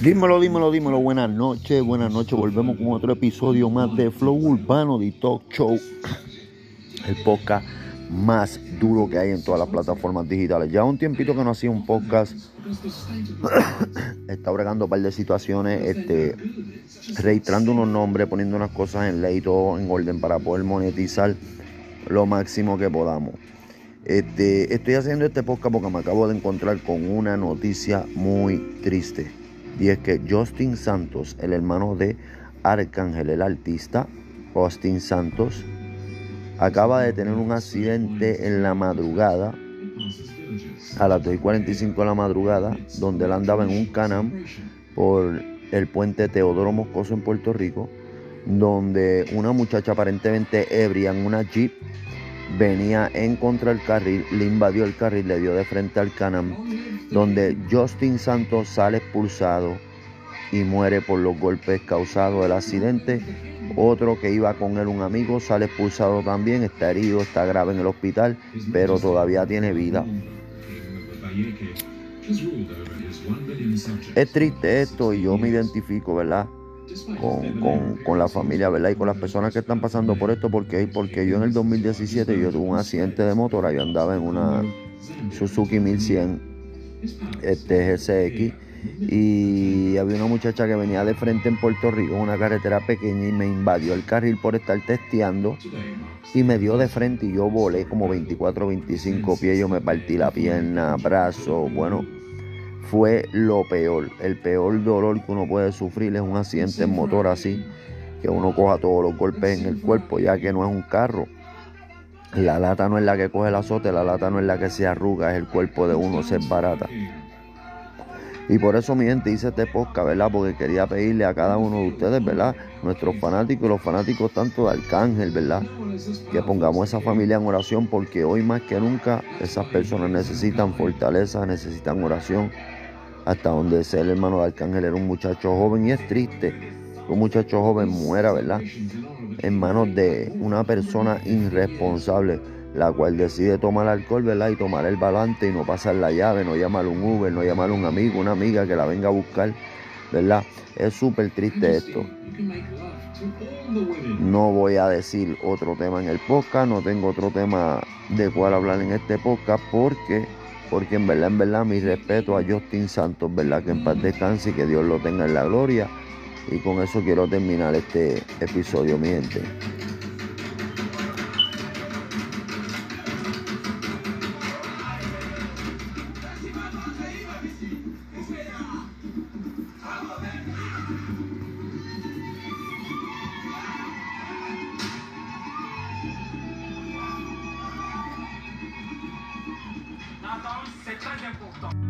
Dímelo, dímelo, dímelo. Buenas noches, buenas noches. Volvemos con otro episodio más de Flow Urbano de Talk Show. El podcast más duro que hay en todas las plataformas digitales. Ya un tiempito que no hacía un podcast. Está bregando un par de situaciones, este, registrando unos nombres, poniendo unas cosas en ley, todo en orden para poder monetizar lo máximo que podamos. Este, estoy haciendo este podcast porque me acabo de encontrar con una noticia muy triste. Y es que Justin Santos, el hermano de Arcángel, el artista, Austin Santos, acaba de tener un accidente en la madrugada, a las 2.45 de la madrugada, donde él andaba en un canam por el puente Teodoro Moscoso en Puerto Rico, donde una muchacha aparentemente ebria en una jeep venía en contra del carril, le invadió el carril, le dio de frente al canam, donde Justin Santos sale expulsado y muere por los golpes causados del accidente. Otro que iba con él, un amigo, sale expulsado también, está herido, está grave en el hospital, pero todavía tiene vida. Es triste esto y yo me identifico, ¿verdad? Con, la familia, ¿verdad? Y con las personas que están pasando por esto, porque, porque yo en el 2017 yo tuve un accidente de motora, yo andaba en una Suzuki 1100 este GSX y había una muchacha que venía de frente en Puerto Rico, una carretera pequeña y me invadió el carril por estar testeando y me dio de frente y yo volé como 24, 25 pies, yo me partí la pierna, brazo, bueno, fue lo peor. El peor dolor que uno puede sufrir es un accidente en motor así, que uno coja todos los golpes en el cuerpo, ya que no es un carro. La lata no es la que coge el azote, la lata no es la que se arruga, es el cuerpo de uno ser barata. Y por eso mi gente hice este podcast, ¿verdad? Porque quería pedirle a cada uno de ustedes, ¿verdad? Nuestros fanáticos y los fanáticos tanto de Arcángel, ¿verdad? Que pongamos esa familia en oración porque hoy más que nunca esas personas necesitan fortaleza, necesitan oración hasta donde sea el hermano de Arcángel era un muchacho joven y es triste que un muchacho joven muera, ¿verdad? En manos de una persona irresponsable, la cual decide tomar alcohol, ¿verdad? Y tomar el volante y no pasar la llave, no llamar un Uber, no llamar un amigo, una amiga que la venga a buscar, ¿verdad? Es súper triste esto. No voy a decir otro tema en el podcast, no tengo otro tema de cual hablar en este podcast porque porque en verdad, en verdad, mi respeto a Justin Santos, ¿verdad? Que en paz descanse y que Dios lo tenga en la gloria. Y con eso quiero terminar este episodio, mi gente. Cadê o?